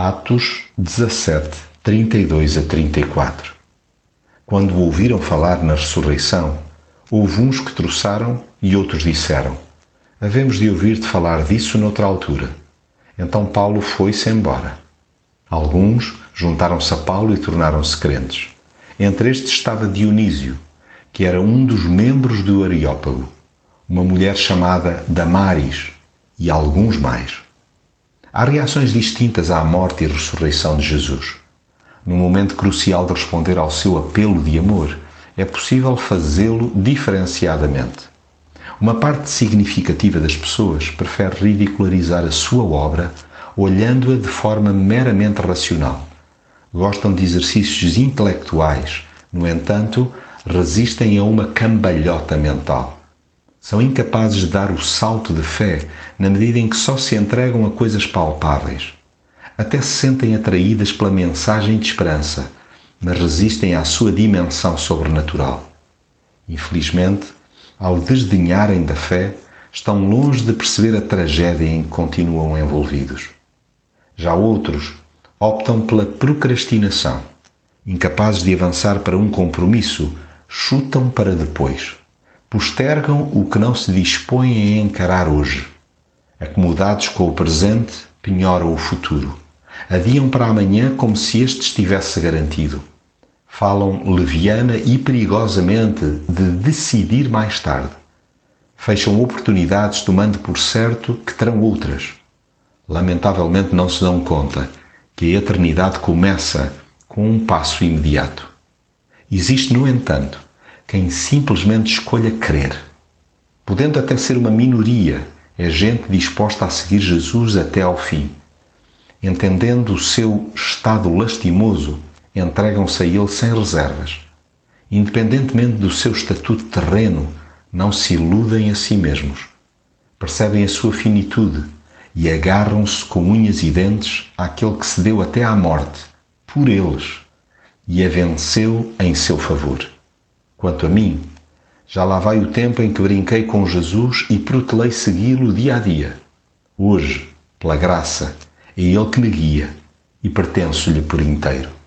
Atos 17, 32 a 34 Quando ouviram falar na ressurreição, houve uns que trouxeram e outros disseram: Havemos de ouvir-te falar disso noutra altura. Então Paulo foi-se embora. Alguns juntaram-se a Paulo e tornaram-se crentes. Entre estes estava Dionísio, que era um dos membros do Areópago, uma mulher chamada Damaris e alguns mais. Há reações distintas à morte e ressurreição de Jesus. No momento crucial de responder ao seu apelo de amor, é possível fazê-lo diferenciadamente. Uma parte significativa das pessoas prefere ridicularizar a sua obra olhando-a de forma meramente racional. Gostam de exercícios intelectuais, no entanto, resistem a uma cambalhota mental. São incapazes de dar o salto de fé na medida em que só se entregam a coisas palpáveis. Até se sentem atraídas pela mensagem de esperança, mas resistem à sua dimensão sobrenatural. Infelizmente, ao desdenharem da fé, estão longe de perceber a tragédia em que continuam envolvidos. Já outros optam pela procrastinação. Incapazes de avançar para um compromisso, chutam para depois. Postergam o que não se dispõem a encarar hoje. Acomodados com o presente, penhoram o futuro. Adiam para amanhã como se este estivesse garantido falam leviana e perigosamente de decidir mais tarde. Fecham oportunidades tomando por certo que terão outras. Lamentavelmente não se dão conta que a eternidade começa com um passo imediato. Existe, no entanto, quem simplesmente escolha crer. Podendo até ser uma minoria, é gente disposta a seguir Jesus até ao fim. Entendendo o seu estado lastimoso, entregam-se a Ele sem reservas. Independentemente do seu estatuto terreno, não se iludem a si mesmos. Percebem a sua finitude e agarram-se com unhas e dentes àquele que se deu até à morte, por eles, e a venceu em seu favor. Quanto a mim, já lá vai o tempo em que brinquei com Jesus e protelei segui-lo dia a dia. Hoje, pela graça, é Ele que me guia e pertenço-lhe por inteiro.